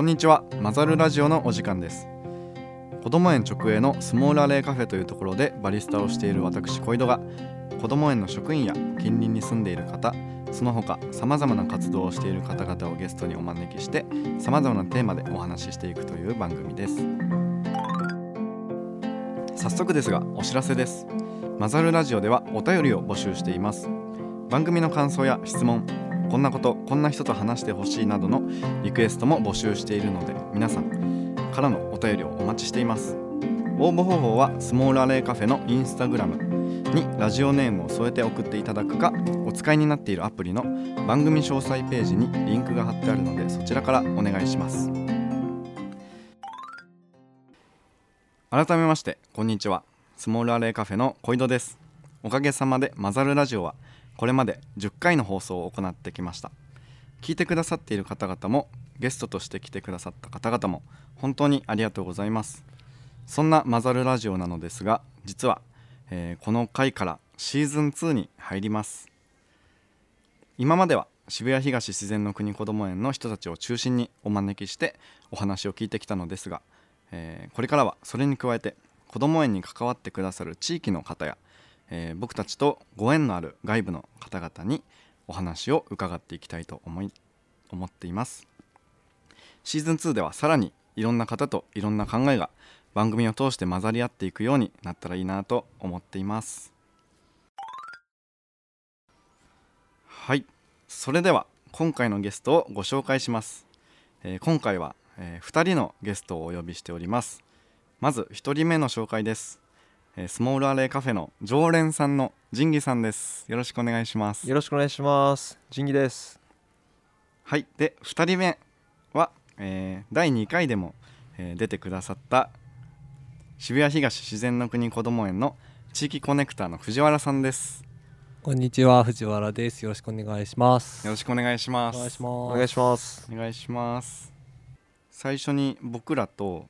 こんにちは。マザルラジオのお時間です。子ども園直営のスモールアレーカフェというところでバリスタをしている私小井戸が子ども園の職員や近隣に住んでいる方その他さまざまな活動をしている方々をゲストにお招きしてさまざまなテーマでお話ししていくという番組です。早速ですがお知らせです。マザルラジオではお便りを募集しています。番組の感想や質問こんなことこんな人と話してほしいなどのリクエストも募集しているので皆さんからのお便りをお待ちしています。応募方法はスモールアレーカフェのインスタグラムにラジオネームを添えて送っていただくかお使いになっているアプリの番組詳細ページにリンクが貼ってあるのでそちらからお願いします。改めましてこんにちは。スモールアレーカフェの小井戸です。おかげさまでマザルラジオはこれまで10回の放送を行ってきました。聞いてくださっている方々もゲストとして来てくださった方々も本当にありがとうございます。そんなマザルラジオなのですが実は、えーこの回からシーズン2に入ります。今までは渋谷東自然の国こども園の人たちを中心にお招きしてお話を聞いてきたのですが、えーこれからはそれに加えてこども園に関わってくださる地域の方や、えー僕たちとご縁のある外部の方々にお話を伺っていきたいと思い思っています。シーズン2ではさらにいろんな方といろんな考えが番組を通して混ざり合っていくようになったらいいなと思っています。はい。それでは今回のゲストをご紹介します、えー今回は、え2人のゲストをお呼びしております。まず1人目の紹介です、えースモールアレーカフェの常連さんの仁義さんですよろしくお願いしますよろしくお願いします。仁義です。はいで2人目は、えー第2回でも、えー出てくださった渋谷東自然の国こども園の地域コネクターの藤原さんですこんにちは藤原です。よろしくお願いします。よろしくお願いしますお願いします。お願いします。お願いします最初に僕らと,、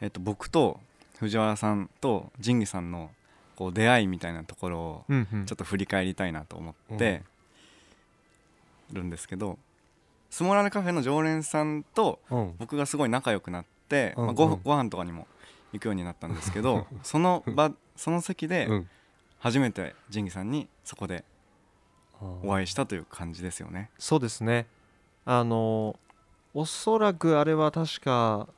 えっと僕と藤原さんと仁義さんのこう出会いみたいなところをちょっと振り返りたいなと思ってるんですけど、スモーラルカフェの常連さんとうん。僕がすごい仲良くなって、うんまあ、ごうんご飯とかにも行くようになったんですけどその場その席でうん。初めて仁義さんにそこでおい。会いしたという感じですよね。そうですね。あのおそらくあれは確か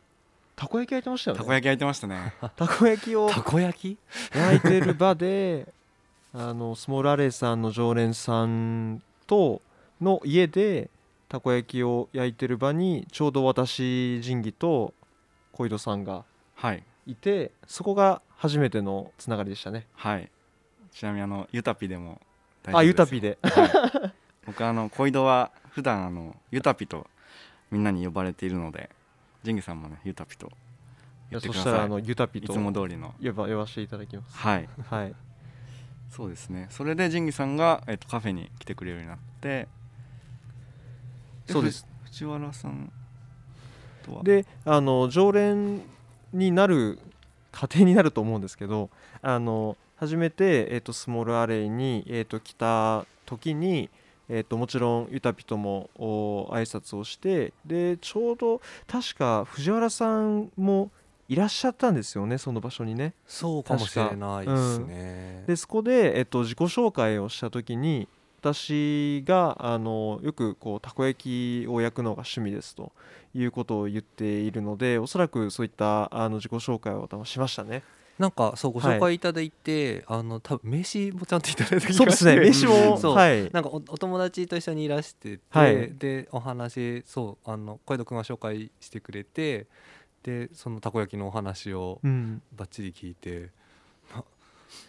たこ焼き焼いてましたよね。たこ焼き焼いてましたね。たこ焼きをたこ焼き？焼いてる場で、あのスモールアレイさんの常連さんとの家でたこ焼きを焼いてる場にちょうど私仁義と小井戸さんがはいいて、そこが初めてのつながりでしたね。はい。ちなみにあのユタピでも大丈夫あ、ですユタピで。はい、僕あの小井戸は普段あのユタピとみんなに呼ばれているので仁義さんもねユタピと言ってください。そしたらあのユタピいとつも通りの呼ば呼ばせていただきます。はいはい。そうですね。それで仁義さんがえっとカフェに来てくれるようになってそうです。ふ藤原さんとは？で、あの常連になる過程になると思うんですけど、あの初めてえっ、とスモールアレイにえっ、と来た時に。えっともちろんユタピともお挨拶をしてでちょうど確か藤原さんもいらっしゃったんですよねその場所にねそうかもしれないですね。でそこで、えっと、自己紹介をした時に私があのよくこうたこ焼きを焼くのが趣味ですということを言っているのでおそらくそういったあの自己紹介を多分しましたね。なんかそうご紹介いただいて、あの多分名刺もちゃんといただいたそうですね 名刺もそう。はい。なんかおお友達と一緒にいらしてて、はい。でお話そうあの小江戸君が紹介してくれてでそのたこ焼きのお話をうん、バッチリ聞いてな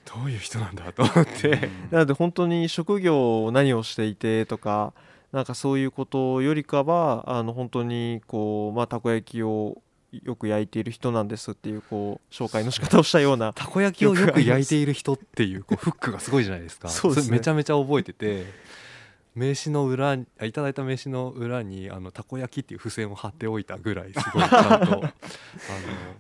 どういう人なんだと思って。なので本当に職業を何をしていてとかなんかそういうことよりかはあの本当にこう、まあ、たこ焼きをよく焼いている人なんですっていうこう紹介の仕方をしたような たこ焼きをよく焼いている人っていうこうフックがすごいじゃないですか。そうですね。れめちゃめちゃ覚えてて名刺の裏いただいた名刺の裏にあのたこ焼きっていう付箋を貼っておいたぐらいすごいちゃんと あ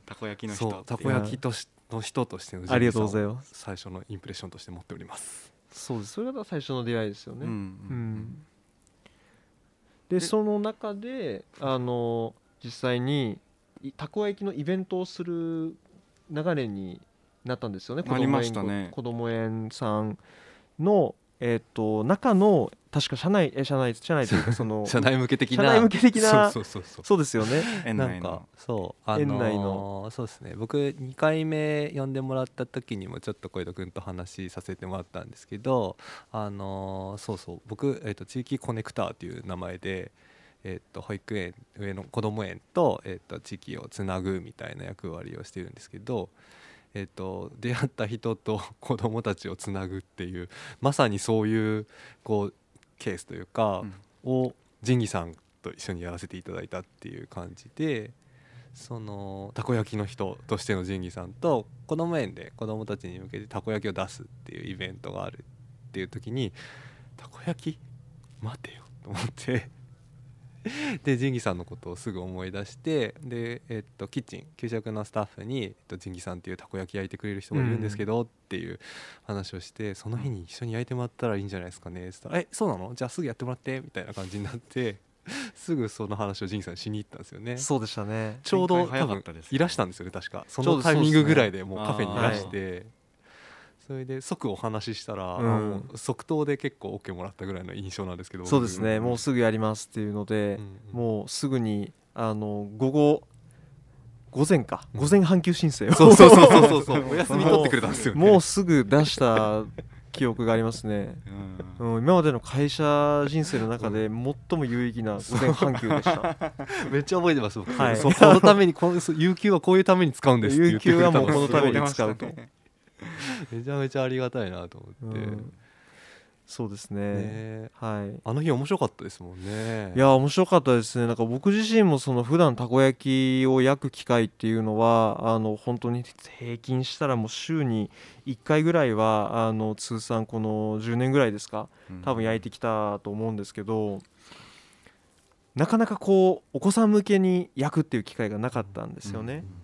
たこ焼きのの人そうたこ焼きとしの人としてのありがとうございます。す最初のインプレッションとして持っております。そうです。それが最初の出会いですよね、うんううん。ん。ででその中であの実際にいたこ焼きのイベントをする流れになったんですよね。なりましたね。子ども園さんの、えー、と中の確か社内え社内社内というかその 社内向け的な。社内向け的なそうそうそうそう。ですよね。なんか園内のそうあのー園内の。そうですね。僕2回目呼んでもらった時にもちょっと小江戸君と話させてもらったんですけどあのーそうそう。僕、えー、と地域コネクターという名前で、えー、と保育園上の子ども園と,、えー、と地域をつなぐみたいな役割をしてるんですけど、えー、と出会った人と 子どもたちをつなぐっていうまさにそういうこうケースというか、うん。を仁義さんと一緒にやらせていただいたっていう感じでそのたこ焼きの人としての仁義さんと子ども園で子どもたちに向けてたこ焼きを出すっていうイベントがあるっていう時にたこ焼き？待てよと思って で仁義さんのことをすぐ思い出してで、えっと、キッチン給食のスタッフに、えっと、仁義さんっていうたこ焼き焼いてくれる人がいるんですけど、っていう話をしてその日に一緒に焼いてもらったらいいんじゃないですかねっったら「えそうなの？じゃあすぐやってもらって」みたいな感じになって すぐその話を仁義さんにしに行ったんですよね。そうでしたね。ちょうど展開早多分かったですね。いらしたんですよね確か。そのタイミングぐらいでもうカフェにいらしてそれで即お話ししたら、うん。即答で結構 OK もらったぐらいの印象なんですけどそうですね。僕もうすぐやりますっていうので、うんもうすぐにあの午後午前か。うん。午前半休申請を。そうそうそうそうそう お休み取ってくれたんですよね。もうすぐ出した記憶がありますね、うん。うん、今までの会社人生の中で最も有意義な午前半休でした。めっちゃ覚えてます僕、はい。そのためにこの有給はこういうために使うんですって言有ってく給はもうこのために使うと、めちゃめちゃありがたいなと思って、うん。そうですね。ね。はい。あの日面白かったですもんね。いや面白かったですね。なんか僕自身もその普段たこ焼きを焼く機会っていうのはあの本当に平均したらもう週に1回ぐらいはあの通算この10年ぐらいですか多分焼いてきたと思うんですけどなかなかこうお子さん向けに焼くっていう機会がなかったんですよね。うん、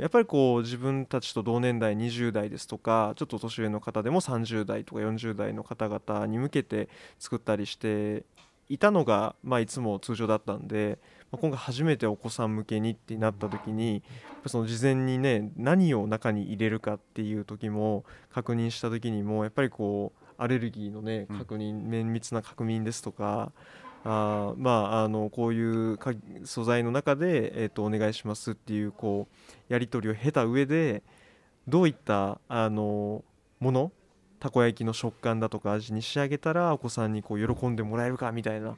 やっぱりこう自分たちと同年代20代ですとかちょっと年上の方でも30代とか40代の方々に向けて作ったりしていたのが、まあ、いつも通常だったんで、まあ、今回初めてお子さん向けにってなった時にその事前にね何を中に入れるかっていう時も確認した時にもやっぱりこうアレルギーのねうん。確認、綿密な確認ですとかあーまああのこういうか素材の中で、えー、とお願いしますっていうこうやり取りを経た上でどういったあのものたこ焼きの食感だとか味に仕上げたらお子さんにこう喜んでもらえるかみたいなっ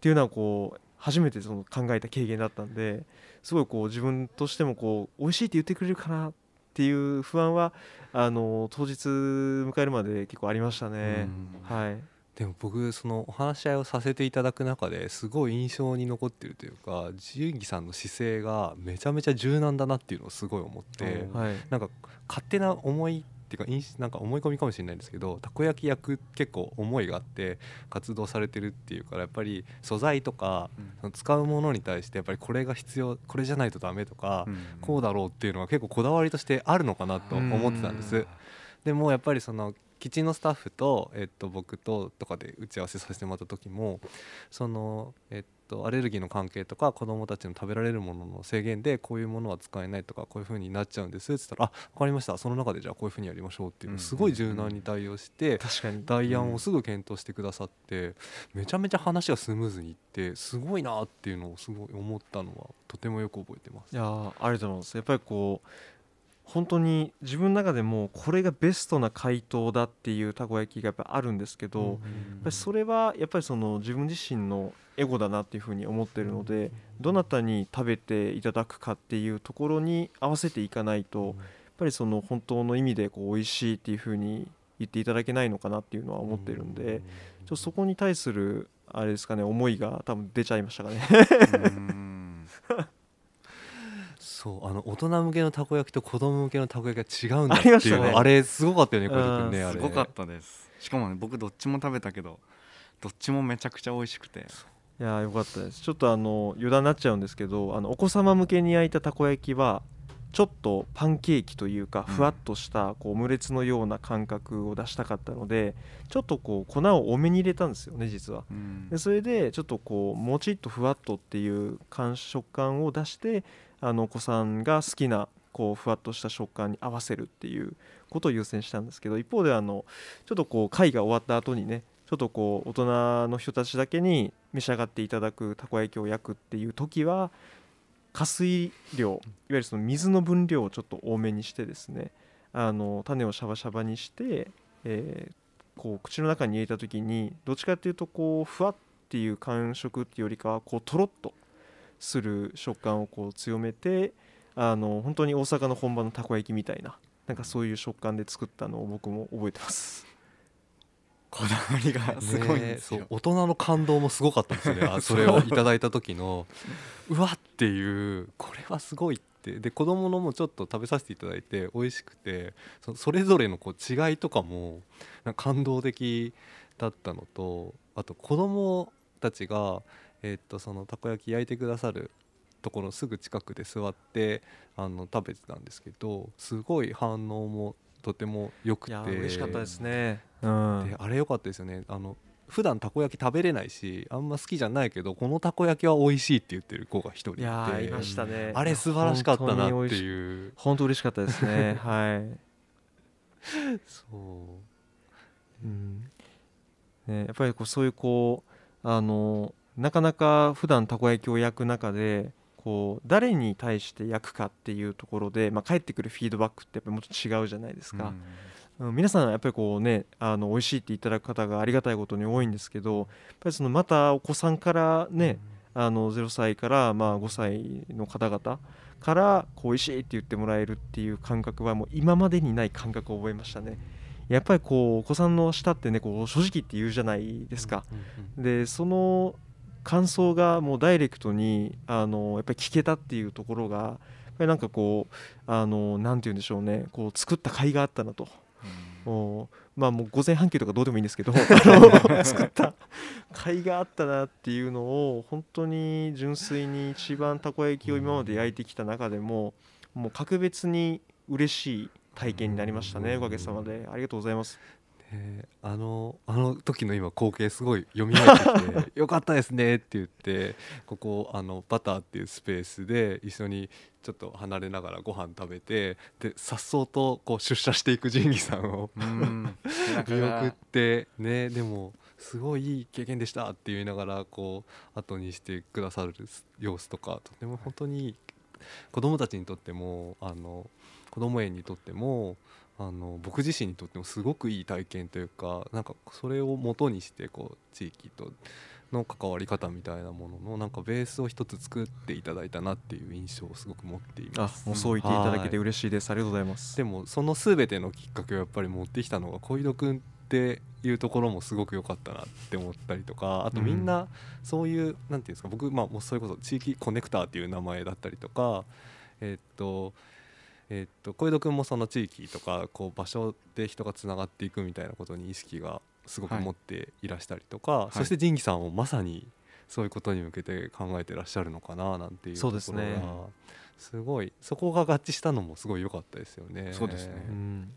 ていうのはこう初めてその考えた経験だったんですごいこう自分としてもこう美味しいって言ってくれるかなっていう不安はあの当日迎えるまで結構ありましたね。はい、でも僕そのお話し合いをさせていただく中ですごい印象に残ってるというか純義さんの姿勢がめちゃめちゃ柔軟だなっていうのをすごい思ってうんはい。なんか勝手な思いっていうか印なんか思い込みかもしれないんですけどたこ焼き焼く結構思いがあって活動されてるっていうからやっぱり素材とかその使うものに対してやっぱりこれが必要これじゃないとダメとか、こうだろうっていうのが結構こだわりとしてあるのかなと思ってたんです。でもやっぱりそのキッチンのスタッフと、えっと、僕ととかで打ち合わせさせてもらった時もその、えっと、アレルギーの関係とか子どもたちの食べられるものの制限でこういうものは使えないとかこういうふうになっちゃうんですって言ったら「あ分かりました。その中でじゃあこういうふうにやりましょう」っていうすごい柔軟に対応して代案をすぐ検討してくださってめちゃめちゃ話がスムーズにいってすごいなっていうのをすごい思ったのはとてもよく覚えてます。い。やーありがとうございます。やっぱりこう本当に自分の中でもこれがベストな回答だっていうたこ焼きがやっぱあるんですけど、やっぱりそれはやっぱりその自分自身のエゴだなっていうふうに思ってるのでどなたに食べていただくかっていうところに合わせていかないとやっぱりその本当の意味でこう美味しいっていうふうに言っていただけないのかなっていうのは思ってるんでちょっとそこに対するあれですかね思いが多分出ちゃいましたかね。うんそうあの大人向けのたこ焼きと子供向けのたこ焼きが違うんだっていうのあれすごかったよね小うん。泉君ねあれ。すごかったです。しかもね僕どっちも食べたけどどっちもめちゃくちゃ美味しくて。いやーよかったです。ちょっとあの余談になっちゃうんですけどあのお子様向けに焼いたたこ焼きはちょっとパンケーキというかうん。ふわっとしたこうオムレツのような感覚を出したかったのでちょっとこう粉を多めに入れたんですよね実は。うん。でそれでちょっとこうもちっとふわっとっていう感食感を出してあのお子さんが好きなこうふわっとした食感に合わせるっていうことを優先したんですけど一方であのちょっとこう会が終わった後にねちょっとこう大人の人たちだけに召し上がっていただくたこ焼きを焼くっていう時は加水量いわゆるその水の分量をちょっと多めにしてですねあの種をシャバシャバにして、えーこう口の中に入れた時にどっちかっていうとこうふわっていう感触っていうよりかはこうとろっとする食感をこう強めてあの本当に大阪の本場のたこ焼きみたいななんかそういう食感で作ったのを僕も覚えてます。こだわりがすごいんねですよ、そう大人の感動もすごかったんですよ。ね あそれをいただいた時のうわっていうこれはすごいって。で子供のもちょっと食べさせていただいて美味しくてそそれぞれのこう違いとかもなんか感動的だったのとあと子供たちが、えっとそのたこ焼き焼いてくださるところのすぐ近くで座ってあの食べてたんですけどすごい反応もとても良くて嬉しかったですね。うんであれ良かったですよねあの普段たこ焼き食べれないしあんま好きじゃないけどこのたこ焼きは美味しいって言ってる子が一人いていましたね。あれ素晴らしかったなってう。いう本当嬉しかったですね。はい。そううんね、やっぱりこうそういうこうあのなかなか普段たこ焼きを焼く中でこう誰に対して焼くかっていうところで、まあ、返ってくるフィードバックってやっぱりもっと違うじゃないですか、うん皆さんやっぱりこうねあの美味しいっていただく方がありがたいことに多いんですけどやっぱりそのまたお子さんからね、あの0歳からまあ5歳の方々からこう美味しいって言ってもらえるっていう感覚はもう今までにない感覚を覚えましたね。やっぱりこうお子さんの舌ってねこう正直って言うじゃないですか。うんでその感想がもうダイレクトにあのやっぱり聞けたっていうところがやっぱりなんかこうあのなんて言うんでしょうね。こう作った甲斐があったなと。もうまあもう午前半休とかどうでもいいんですけど。作った甲斐があったなっていうのを本当に純粋に一番たこ焼きを今まで焼いてきた中でももう格別に嬉しい体験になりましたねおかげさまで。ありがとうございますであのあの時の今光景すごい蘇ってきて「よかったですね」って言ってここあのバターっていうスペースで一緒にちょっと離れながらご飯食べてでさっそうとこう出社していく仁義さんをうん。見送ってねでもすごいいい経験でしたって言いながらこう後にしてくださる様子とかとても本当に子供たちにとってもあの子供園にとってもあの僕自身にとってもすごくいい体験というかなんかそれを元にしてこう地域との関わり方みたいなもののなんかベースを一つ作っていただいたなっていう印象をすごく持っていあます。もうそう言っていただけて嬉しいです。ありがとうございます。でもその全てのきっかけをやっぱり持ってきたのが小井戸君っていうところもすごく良かったなって思ったりとかあとみんなそういう、なんていうんですか僕、まあ、もうそれこそ地域コネクターっていう名前だったりとかえっとえっと小井戸君もその地域とかこう場所で人がつながっていくみたいなことに意識がすごくはい。持っていらしたりとか、そして仁義さんもまさにそういうことに向けて考えてらっしゃるのかななんていうところがそうですね。すごい。そこが合致したのもすごい良かったですよね。そうですね。うん。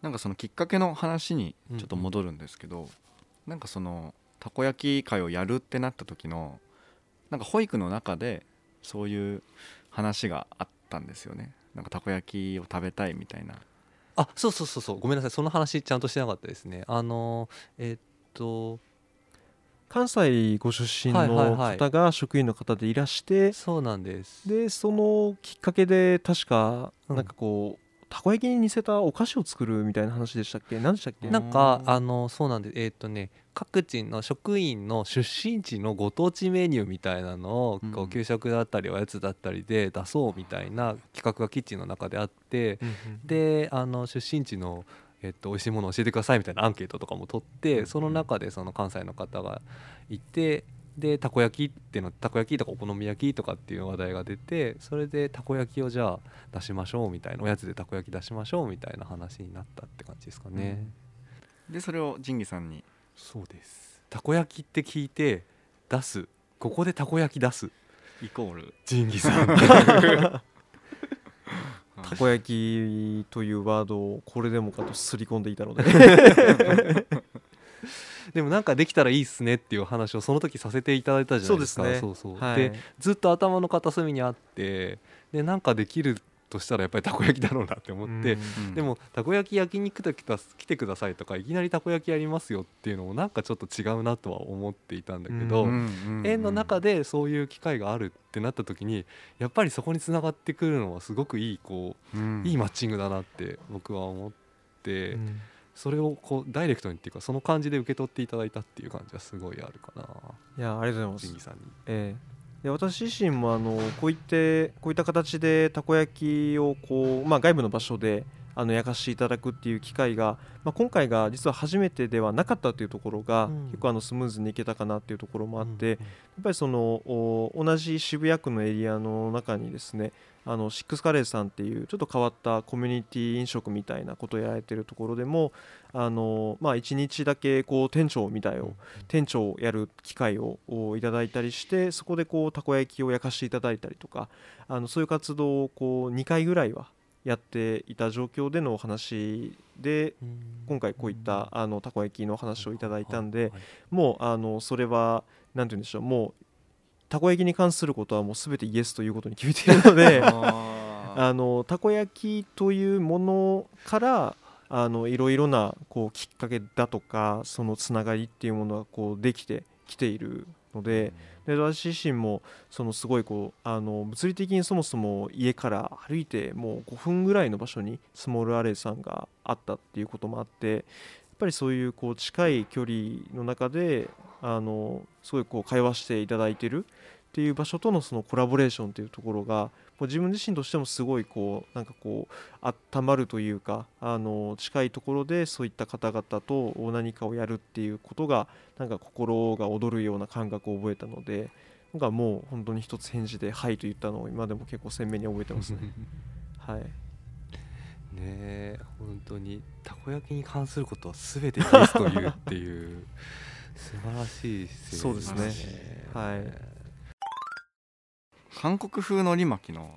なんかそのきっかけの話にちょっと戻るんですけど、なんかそのたこ焼き会をやるってなった時のなんか保育の中でそういう話があったんですよね。なんかたこ焼きを食べたいみたいな。あそうそうそうそう。ごめんなさい。その話ちゃんとしてなかったですね。あのえっと関西ご出身はいはいのはい方が職員の方でいらして、そうなんです。でそのきっかけで確かうん。なんかこう、たこ焼きに似せたお菓子を作るみたいな話でしたっけ？何でしたっけ？なんかあのそうなんです。えっとね各地の職員の出身地のご当地メニューみたいなのを給食だったりおやつだったりで出そうみたいな企画がキッチンの中であってうんうんであの出身地の、えっと、美味しいものを教えてくださいみたいなアンケートとかも取ってその中でその関西の方がいてでたこ焼きってのたこ焼きとかお好み焼きとかっていう話題が出てそれでたこ焼きをじゃあ出しましょうみたいなおやつでたこ焼き出しましょうみたいな話になったって感じですかね。でそれを仁義さんに。そうです。たこ焼きって聞いて出す。ここでたこ焼き出す。イコール。仁義さん。たこ焼きというワードをこれでもかとすり込んでいたので でもなんかできたらいいっすねっていう話をその時させていただいたじゃないですか。そうですね。はい。でずっと頭の片隅にあってでなんかできるとしたらやっぱりたこ焼きだろうなって思って、うん。でもたこ焼き焼きに来てくだ来てくださいとかいきなりたこ焼きやりますよっていうのもなんかちょっと違うなとは思っていたんだけど、うん園の中でそういう機会があるってなった時にやっぱりそこにつながってくるのはすごくいいこう、いいマッチングだなって僕は思って、うんそれをこうダイレクトにっていうかその感じで受け取っていただいたっていう感じはすごいあるかな。いやありがとうございます。さんに。ええ。で私自身もあのこういってこういった形でたこ焼きをこう、まあ、外部の場所であの焼かせていただくっていう機会が、まあ、今回が実は初めてではなかったというところが、うん。結構あのスムーズにいけたかなっていうところもあって、うん。やっぱりそのお同じ渋谷区のエリアの中にですねあのシックスカレーさんっていうちょっと変わったコミュニティ飲食みたいなことをやられてるところでもあの、まあ、1日だけこう店長みたいを店長をやる機会をおいただいたりしてそこでこうたこ焼きを焼かせていただいたりとかあのそういう活動をこう2回ぐらいはやっていた状況でのお話で今回こういったあのたこ焼きの話をいただいたんでもうあのそれは何て言うんでしょうもうたこ焼きに関することはもう全てイエスということに決めているのであ あのたこ焼きというものからあのいろいろなこうきっかけだとかそのつながりっていうものがこうできてきているのでで私自身もそのすごいこうあの物理的にそもそも家から歩いてもう5分ぐらいの場所にスモールアレイさんがあったっていうこともあってぱりそういうこう近い距離の中であのすごいこう会話していただいてるっていう場所とのそのコラボレーションっていうところがもう自分自身としてもすごいこうなんかこう温まるというかあの近いところでそういった方々と何かをやるっていうことがなんか心が躍るような感覚を覚えたのでなんかもう本当に一つ返事で「はい」と言ったのを今でも結構鮮明に覚えてますね。はい、ねえ本当にたこ焼きに関することは全てイエスというっていう素晴らしいそうですね。はい。韓国風のり巻きの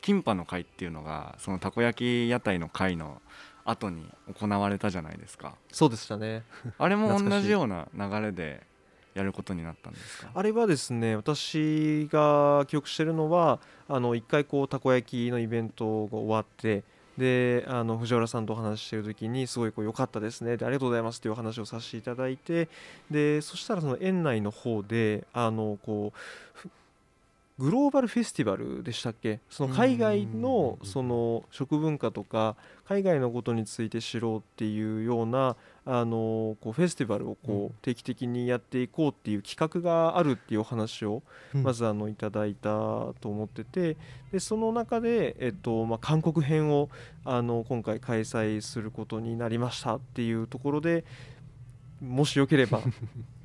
キンパの会っていうのがそのたこ焼き屋台の会の後に行われたじゃないですか。そうでしたね。あれも同じような流れでやることになったんですか？あれはですね私が記憶してるのはあの一回こうたこ焼きのイベントが終わってであの藤原さんとお話ししてる時にすごいこう良かったですねでありがとうございますというお話をさせていただいてでそしたらその園内の方であのこうグローバルフェスティバルでしたっけ？その海外のうんその食文化とか海外のことについて知ろうっていうようなあのこうフェスティバルをうん。こう定期的にやっていこうっていう企画があるっていうお話をまずあのいただいたと思っててでその中で、えっとまあ、韓国編をあの今回開催することになりましたっていうところでもしよければ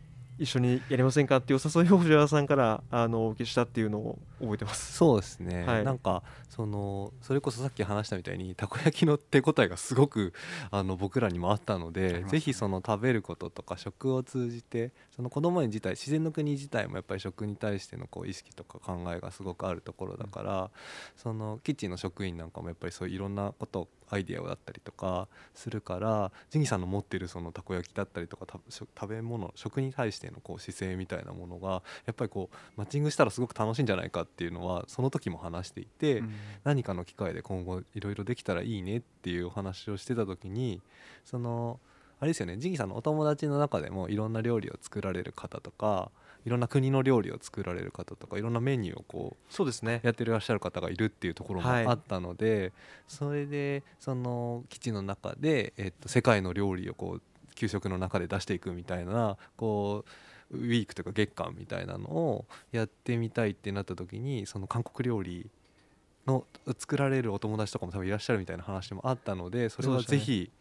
一緒にやりませんかっていうお誘いを藤原さんからあのお受けしたっていうのを覚えてます。そうですね、はい。なんかそのそれこそさっき話したみたいにたこ焼きの手応えがすごくあの僕らにもあったので、ね。ぜひその食べることとか食を通じてその子供園自体自然の国自体もやっぱり食に対してのこう意識とか考えがすごくあるところだから、そのキッチンの職員なんかもやっぱりそういういろんなことをアイデアをだったりとかするからジンギさんの持ってるそのたこ焼きだったりとかた食食べ物食に対してのこう姿勢みたいなものがやっぱりこうマッチングしたらすごく楽しいんじゃないかっていうのはその時も話していて、うん。何かの機会で今後いろいろできたらいいねっていうお話をしてた時にそのあれですよねジンギさんのお友達の中でもいろんな料理を作られる方とかいろんな国の料理を作られる方とかいろんなメニューをこうそうですね。やってらっしゃる方がいるっていうところもはい。あったので、それでその基地の中で、えっと、世界の料理をこう給食の中で出していくみたいなこうウィークとか月間みたいなのをやってみたいってなった時にその韓国料理の作られるお友達とかも多分いらっしゃるみたいな話もあったのでそれはぜひ、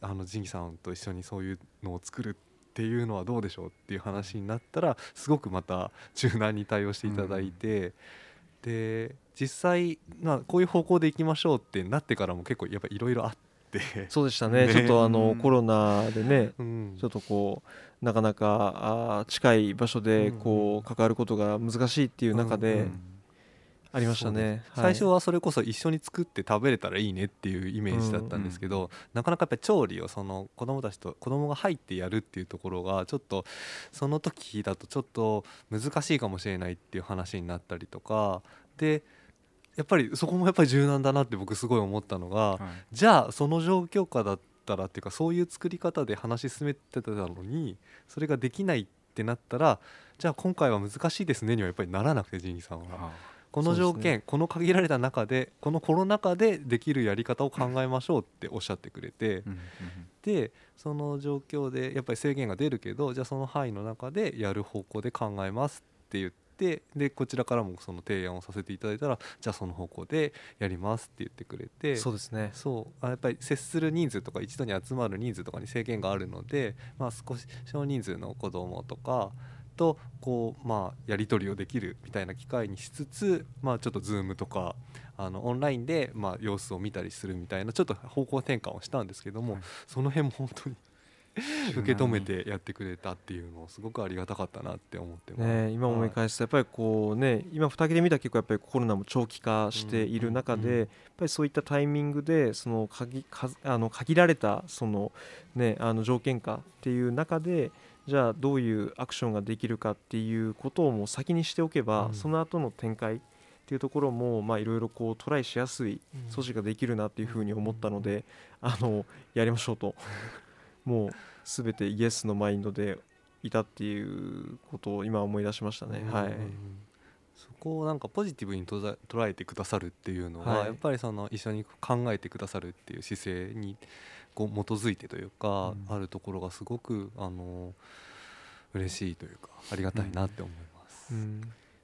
あのジンギさんと一緒にそういうのを作るっていうのはどうでしょうっていう話になったらすごくまた柔軟に対応していただいて、で実際、まあ、こういう方向でいきましょうってなってからも結構やっぱいろいろあって、そうでしたね。ね。ちょっとあの、うん。コロナでねうん。ちょっとこうなかなかあー近い場所でこう関わることが難しいっていう中で、うんありましたね、はい、最初はそれこそ一緒に作って食べれたらいいねっていうイメージだったんですけど、うんうん、なかなかやっぱり調理をその子供たちと子供が入ってやるっていうところがちょっとその時だとちょっと難しいかもしれないっていう話になったりとかでやっぱりそこもやっぱり柔軟だなって僕すごい思ったのが、はい、じゃあその状況下だったらっていうかそういう作り方で話し進めてたのにそれができないってなったらじゃあ今回は難しいですねにはやっぱりならなくてジンさんは。この条件、ね、この限られた中でこのコロナ禍でできるやり方を考えましょうっておっしゃってくれて、でその状況でやっぱり制限が出るけどじゃあその範囲の中でやる方向で考えますって言ってでこちらからもその提案をさせていただいたらじゃあその方向でやりますって言ってくれてそうですね。そう。やっぱり接する人数とか一度に集まる人数とかに制限があるので、まあ、少し少人数の子どもとかとこうまあやり取りをできるみたいな機会にしつつまあちょっと Zoom とかあのオンラインでまあ様子を見たりするみたいなちょっと方向転換をしたんですけども、はい、その辺も本当に 受け止めてやってくれたっていうのをすごくありがたかったなって思ってます、ね、今思い返すとやっぱりこうね今2人で見たら結構やっぱりコロナも長期化している中でやっぱりそういったタイミングでその限あの限られたそのねあの条件下っていう中でじゃあどういうアクションができるかっていうことをもう先にしておけば、うん、その後の展開っていうところもいろいろこうトライしやすい措置ができるなっていうふうに思ったので、あのやりましょうと。もう全てイエスのマインドでいたっていうことを今思い出しましたね。はい、そこをなんかポジティブに捉えてくださるっていうのは、はい、やっぱりその一緒に考えてくださるっていう姿勢にこう基づいてというか、あるところがすごくあの嬉しいというかありがたいなって思います。うん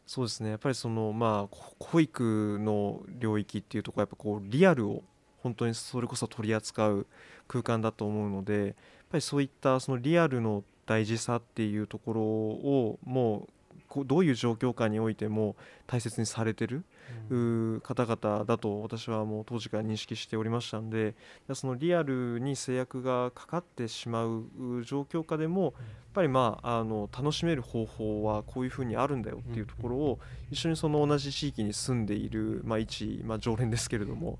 そうですねやっぱりそのまあ保育の領域っていうところやっぱこうリアルを本当にそれこそ取り扱う空間だと思うのでやっぱりそういったそのリアルの大事さっていうところをもうどういう状況下においても大切にされてる方々だと私はもう当時から認識しておりましたのでそのリアルに制約がかかってしまう状況下でもやっぱりまああの楽しめる方法はこういうふうにあるんだよっていうところを一緒にその同じ地域に住んでいる、まあ、一、まあ、常連ですけれども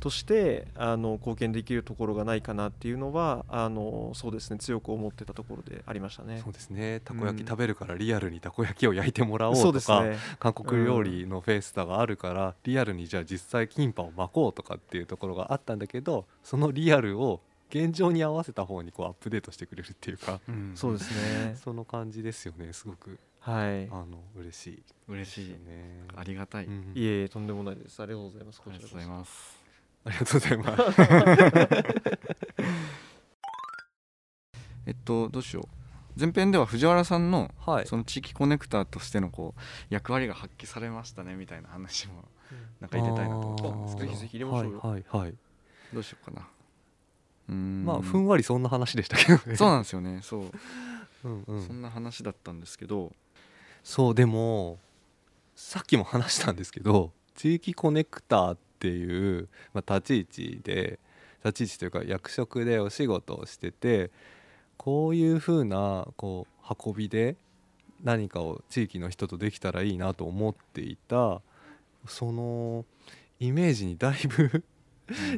としてあの貢献できるところがないかなっていうのはあのそうですね強く思ってたところでありましたね。そうですね。たこ焼き食べるからリアルにたこ焼きを焼いてもらおうとか、ね、韓国料理のフェイスタがあるからリアルにじゃあ実際キンパを巻こうとかっていうところがあったんだけどそのリアルを現状に合わせた方にこうアップデートしてくれるっていうか、うん、そうですね。その感じですよね。すごく。はい。あの嬉しい。嬉しい。ね。ありがたい、うん、いえとんでもないです。ありがとうございます。ありがとうございますありがとうございます。えっとどうしよう。前編では藤原さんの、はい、その地域コネクターとしてのこう役割が発揮されましたねみたいな話もなんか入れたいなと思ったんですけどぜひぜひ入れましょうよ、はいはい、どうしようかな。うん。まあふんわりそんな話でしたけどね。そう。なんですよねそううん、うん、そんな話だったんですけど。そうでもさっきも話したんですけど地域コネクターってていう、まあ、立ち位置で立ち位置というか役職でお仕事をしててこういうふうなこう運びで何かを地域の人とできたらいいなと思っていたそのイメージにだいぶ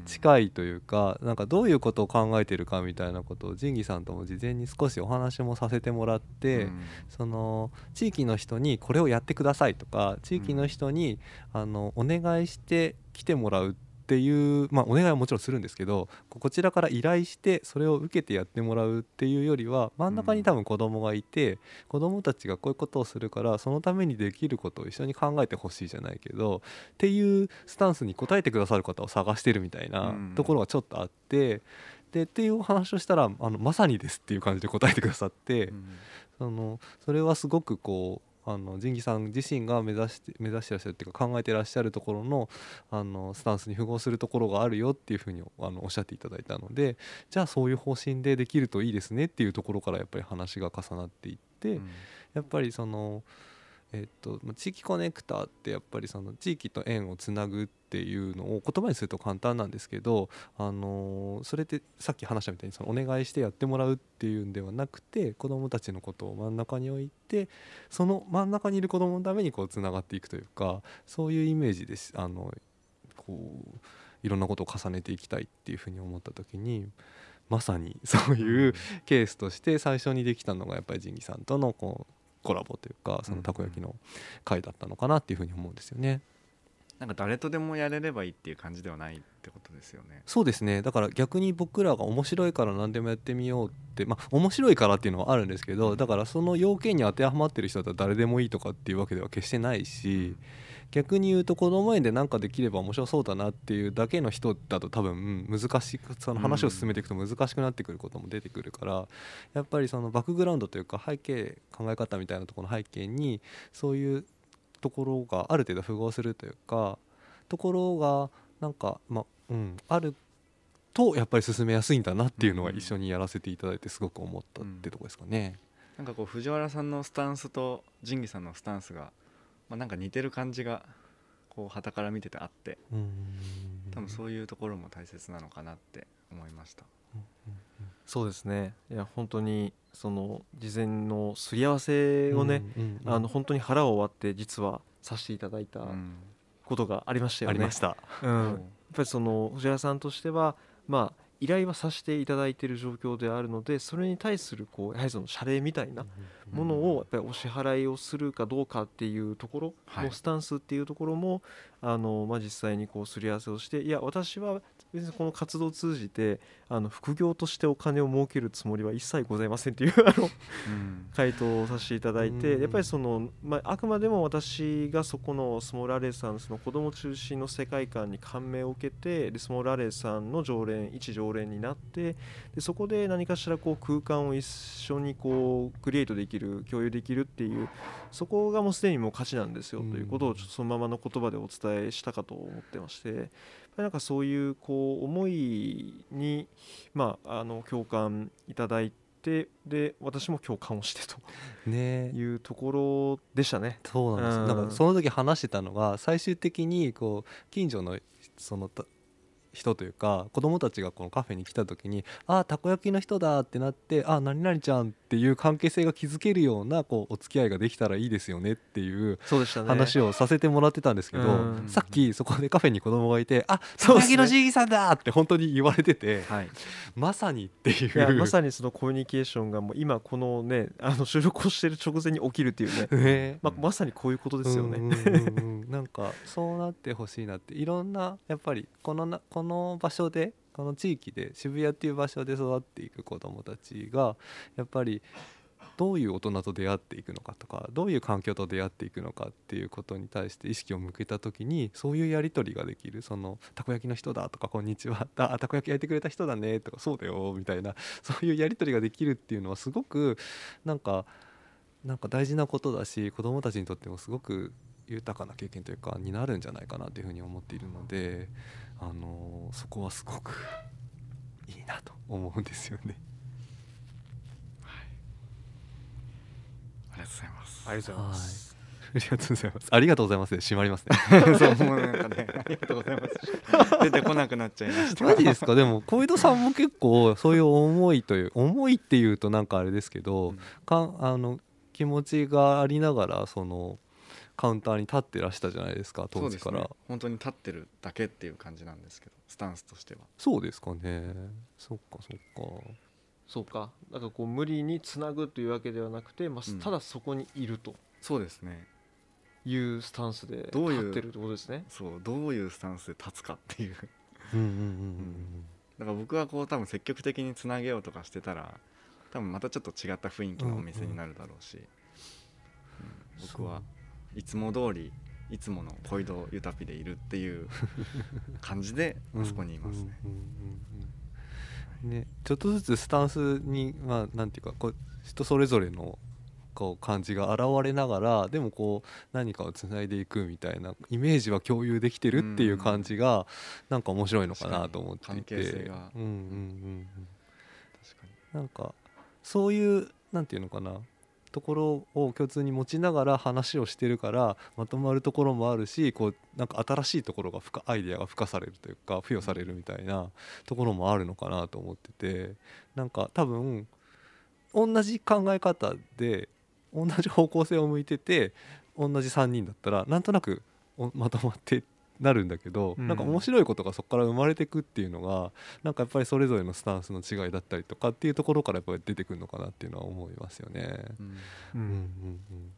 近いというかなんかどういうことを考えてるかみたいなことを仁義さんとも事前に少しお話もさせてもらって、その地域の人にこれをやってくださいとか地域の人にあのお願いして来てもらうってっていう、まあ、お願いはもちろんするんですけどこちらから依頼してそれを受けてやってもらうっていうよりは真ん中に多分子供がいて、うん、子供たちがこういうことをするからそのためにできることを一緒に考えてほしいじゃないけどっていうスタンスに応えてくださる方を探してるみたいなところがちょっとあって。でっていうお話をしたらあのまさにですっていう感じで答えてくださって、うん、そのそれはすごくこうあの仁義さん自身が目指して目指してらっしゃるっていうか考えてらっしゃるところのあのスタンスに符合するところがあるよっていうふうにあのおっしゃっていただいたのでじゃあそういう方針でできるといいですねっていうところからやっぱり話が重なっていって、うん、やっぱりそのえっと、まあ地域コネクターってやっぱりその地域と縁をつなぐっていうのを言葉にすると簡単なんですけど、あのーそれってさっき話したみたいにそのお願いしてやってもらうっていうんではなくて子どもたちのことを真ん中に置いてその真ん中にいる子どものためにこうつながっていくというかそういうイメージです。あのこういろんなことを重ねていきたいっていうふうに思った時にまさにそういうケースとして最初にできたのがやっぱり仁義さんとのこうコラボというかそのたこ焼きの会だったのかなっていうふうに思うんですよね。なんか誰とでもやれればいいっていう感じではないってことですよね。そうですね。だから逆に僕らが面白いから何でもやってみようってまあ面白いからっていうのはあるんですけどだからその要件に当てはまってる人だったら誰でもいいとかっていうわけでは決してないし逆に言うと子供園で何かできれば面白そうだなっていうだけの人だと多分うん難しくその話を進めていくと難しくなってくることも出てくるからやっぱりそのバックグラウンドというか背景考え方みたいなところの背景にそういうところがある程度符合するというかところがなんかまあうんあるとやっぱり進めやすいんだなっていうのはうん一緒にやらせていただいてすごく思ったってとこですかね。なんかこう藤原さんのスタンスと仁義さんのスタンスが、まあ、なんか似てる感じがこう旗から見ててあってうん。多分そういうところも大切なのかなって思いました。そうですね。いや本当にその事前のすり合わせをね、あの本当に腹を割って実はさせていただいたうん。ことがありましたよね。ありました。うん、やっぱりその藤原さんとしてはまあ依頼はさせていただいている状況であるのでそれに対するこうやはりその謝礼みたいなものをやっぱりお支払いをするかどうかっていうところはい。のスタンスっていうところも、あのまあ、実際にこうすり合わせをしていや私は別にこの活動を通じてあの副業としてお金を儲けるつもりは一切ございませんっていうあのうん。回答をさせていただいてうん。やっぱりその、まあ、あくまでも私がそこのスモールアレイさんその子供中心の世界観に感銘を受けてでスモールアレイさんの常連一常連になってでそこで何かしらこう空間を一緒にこうクリエイトできる共有できるっていうそこがもうすでにもう価値なんですようんということをちょっとそのままの言葉でお伝えしたかと思ってましてなんかそういうこう思いに、まあ、あの共感いただいてで私も共感をしてと。ねいうところでしたね。そうなんですようんだからその時話してたのが最終的にこう近所のそのた人というか子供たちがこのカフェに来た時に「あたこ焼きの人だ」ってなって「あ何々ちゃん」っていう関係性が築けるようなこうお付き合いができたらいいですよねっていう。話をさせてもらってたんですけど、うん。さっきそこでカフェに子供がいて「あたこ焼きのじいさんだ!」って本当に言われててはい。まさにっていう。いやまさにそのコミュニケーションがもう今このねあの収録をしている直前に起きるっていうね、ね。まあ、まさにこういうことですよね。ん。なんかそうなってほしいなって。いろんなやっぱりこのなこの場所でこの地域で渋谷っていう場所で育っていく子どもたちがやっぱりどういう大人と出会っていくのかとかどういう環境と出会っていくのかっていうことに対して意識を向けた時にそういうやり取りができるそのたこ焼きの人だとかこんにちはあたこ焼き焼いてくれた人だねとかそうだよみたいなそういうやり取りができるっていうのはすごくなんかなんか大事なことだし子どもたちにとってもすごく豊かな経験というかになるんじゃないかなというふうに思っているので、あのそこはすごくいいなと思うんですよね。ありがとうございますありがとうございます。ありがとうございます。ありがとうございますで閉まりますね。そうもうなんかねありがとうございます出てこなくなっちゃいましたマジですか？でも小井戸さんも結構そういう思いという思いっていうとなんかあれですけど、うんかんあの気持ちがありながらそのカウンターに立ってらしたじゃないですか当時からそうですね。本当に立ってるだけっていう感じなんですけどスタンスとしては。そうですかね。そっかそっか。そうか。だからこう無理につなぐというわけではなくて、まあうん。ただそこにいると。そうですね。いうスタンスでどういう立ってるってことですね。そうどういうスタンスで立つかっていう。うんうんうんだから僕はこう多分積極的につなげようとかしてたら多分またちょっと違った雰囲気のお店になるだろうし、うん。僕はいつも通りいつもの小井戸ゆたぴでいるっていう 感じでうん。あそこにいますね。ねちょっとずつスタンスにまあなんていうかこう人それぞれのこう感じが現れながらでもこう何かをつないでいくみたいなイメージは共有できてるっていう感じがなんか面白いのかなと思っていてなんかそういうなんていうのかなところを共通に持ちながら話をしてるからまとまるところもあるしこうなんか新しいところが付加アイデアが付加されるというか付与されるみたいなところもあるのかなと思っててなんか多分同じ考え方で同じ方向性を向いてて同じ3人だったらなんとなくまとまってなるんだけど、うん。なんか面白いことがそこから生まれてくっていうのがなんかやっぱりそれぞれのスタンスの違いだったりとかっていうところからやっぱり出てくるのかなっていうのは思いますよね。うん。ううんうんうん。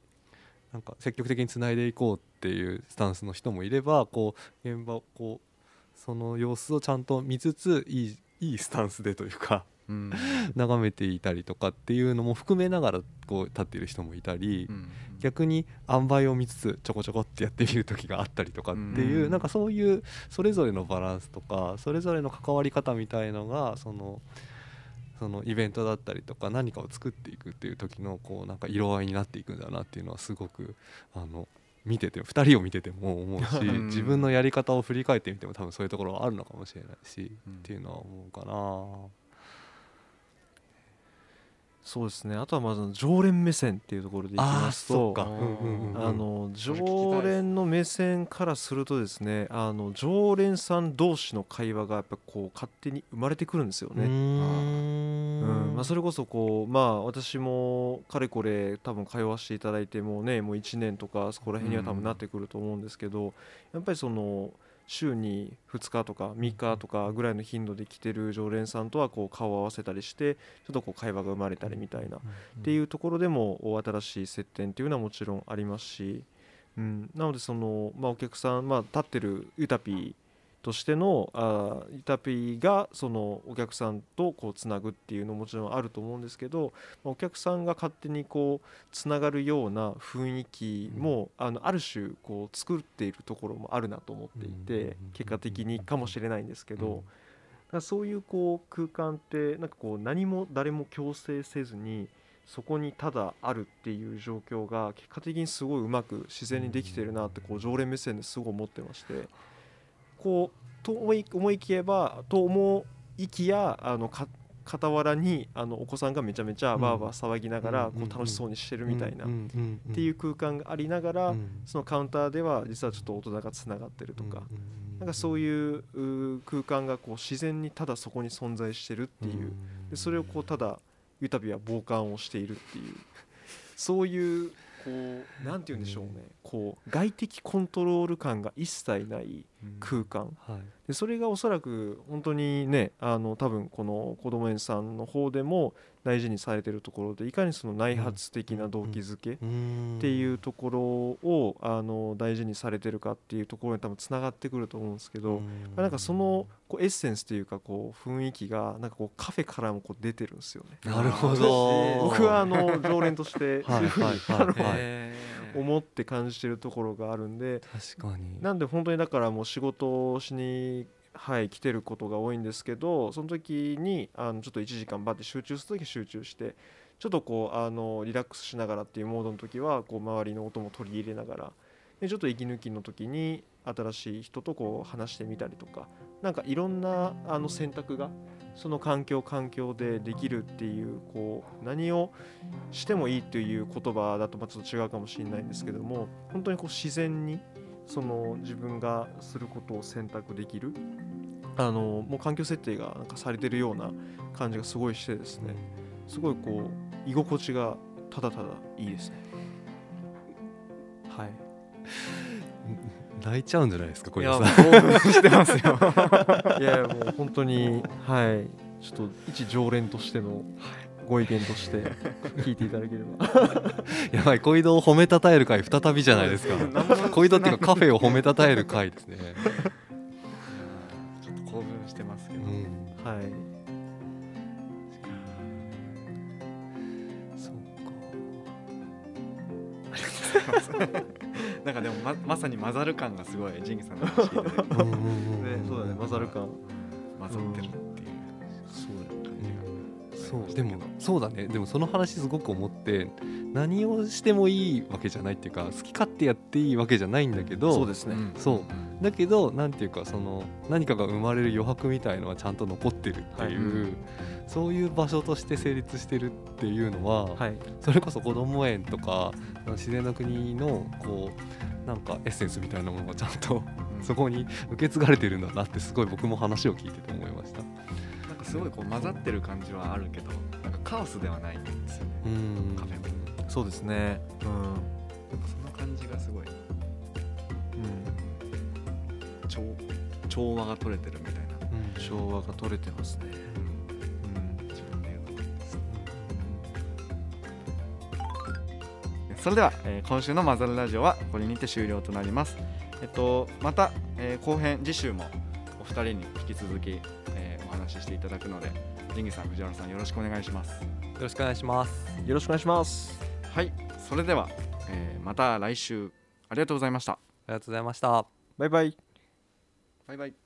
なんか積極的につないでいこうっていうスタンスの人もいればこう現場をこうその様子をちゃんと見つついいいいスタンスでというかうん眺めていたりとかっていうのも含めながらこう立っている人もいたり、うん。逆に塩梅を見つつちょこちょこってやってみる時があったりとかっていう、うん。なんかそういうそれぞれのバランスとかそれぞれの関わり方みたいのがそのそのイベントだったりとか何かを作っていくっていう時のこうなんか色合いになっていくんだなっていうのはすごくあの見てて2人を見てても思うしうん。自分のやり方を振り返ってみても多分そういうところはあるのかもしれないし、うん。っていうのは思うかな。そうですね。あとはまず常連目線っていうところでいきますとあの常連の目線からするとですねあの常連さん同士の会話がやっぱこう勝手に生まれてくるんですよね。うーん。うん。まあ、それこそこうまあ私もかれこれ多分通わせていただいてもうねもう1年とかそこら辺には多分なってくると思うんですけど、やっぱりその週に2日とか3日とかぐらいの頻度で来てる常連さんとはこう顔を合わせたりしてちょっとこう会話が生まれたりみたいな。っていうところでも新しい接点っていうのはもちろんありますし、うん、なのでその、まあ、お客さん、まあ、立ってるユタピーとしてのあーユタピーがそのお客さんとこうつなぐっていうのももちろんあると思うんですけど、まあお客さんが勝手にこうつながるような雰囲気も、あのある種こう作っているところもあるなと思っていて、結果的にかもしれないんですけど。だからそういうこう空間ってなんかこう何も誰も強制せずにそこにただあるっていう状況が結果的にすごいうまく自然にできてるなってこう常連目線ですごい思ってましてこうと思い思いきればと思いきやあのか傍らにあのお子さんがめちゃめちゃバーバー騒ぎながらうん。こう楽しそうにしてるみたいなっっていう空間がありながらうん。そのカウンターでは実はちょっと大人がつながってるとか。なんかそうういう空間がこう自然にただそこに存在してるっていうでそれをこうただユタビは傍観をしているっていうそういうこうなんて言うんでしょうね。こう外的コントロール感が一切ない空間。はいでそれがおそらく本当にねあの多分この子ども園さんの方でも大事にされてるところでいかにその内発的な動機づけっていうところをあの大事にされてるかっていうところに多分つながってくると思うんですけど、まあなんかそのこうエッセンスというかこう雰囲気がなんかこうカフェからもこう出てるんですよね。なるほど。僕はあの常連としてはいはいはい 思って感じてるところがあるんで確かに。なんで本当にだからもう仕事をしにはい来てることが多いんですけどその時にあのちょっと1時間バッて集中する時集中してちょっとこうあのリラックスしながらっていうモードの時はこう周りの音も取り入れながらでちょっと息抜きの時に新しい人とこう話してみたりとかなんかいろんなあの選択がその環境環境でできるっていうこう何をしてもいいという言葉だとまちょっと違うかもしれないんですけども本当にこう自然にその自分がすることを選択できるあのもう環境設定がなんかされてるような感じがすごいしてですね。すごいこう居心地がただただいいですね。はい。泣いちゃうんじゃないですか小いやしてますよ。いやもう本当にはい。ちょっと一常連としてのご意見として聞いていただければ。やばい小井戸を褒めたたえる回再びじゃないですか。小井戸っていうかカフェを褒めたたえる回ですね。ちょっと興奮してますけど、うん。はい。そうかなんかでもままさに混ざる感がすごいジンギさんの話聞いねそうだね混ざる感混ざってるっていう。そうそう。でもそうだね。でもその話すごく思って何をしてもいいわけじゃないっていうか好き勝手やっていいわけじゃないんだけどそうですね、うんそう。だけどなんていうかその何かが生まれる余白みたいのはちゃんと残ってるっていう、はいそういう場所として成立してるっていうのは、はい。それこそこども園とか自然の国のこうなんかエッセンスみたいなものがちゃんとうん。そこに受け継がれてるんだなってすごい僕も話を聞いてて思いました。かすごいこう混ざってる感じはあるけどなんかカオスではないんですよね。うん。カフェも。そうですね。うん、なんかその感じがすごい。うん、調調和が取れてるみたいな、うん。昭和が取れてますね。うん。自分で言うと。それでは、えー今週のマザルラジオはこれにて終了となります。えっとまた、えー後編次週もお二人に引き続き、話ししていただくので仁義さん藤原さんよろしくお願いします。よろしくお願いします。よろしくお願いします。はいそれでは、えーまた来週ありがとうございました。ありがとうございました。バイバイ。バイバイ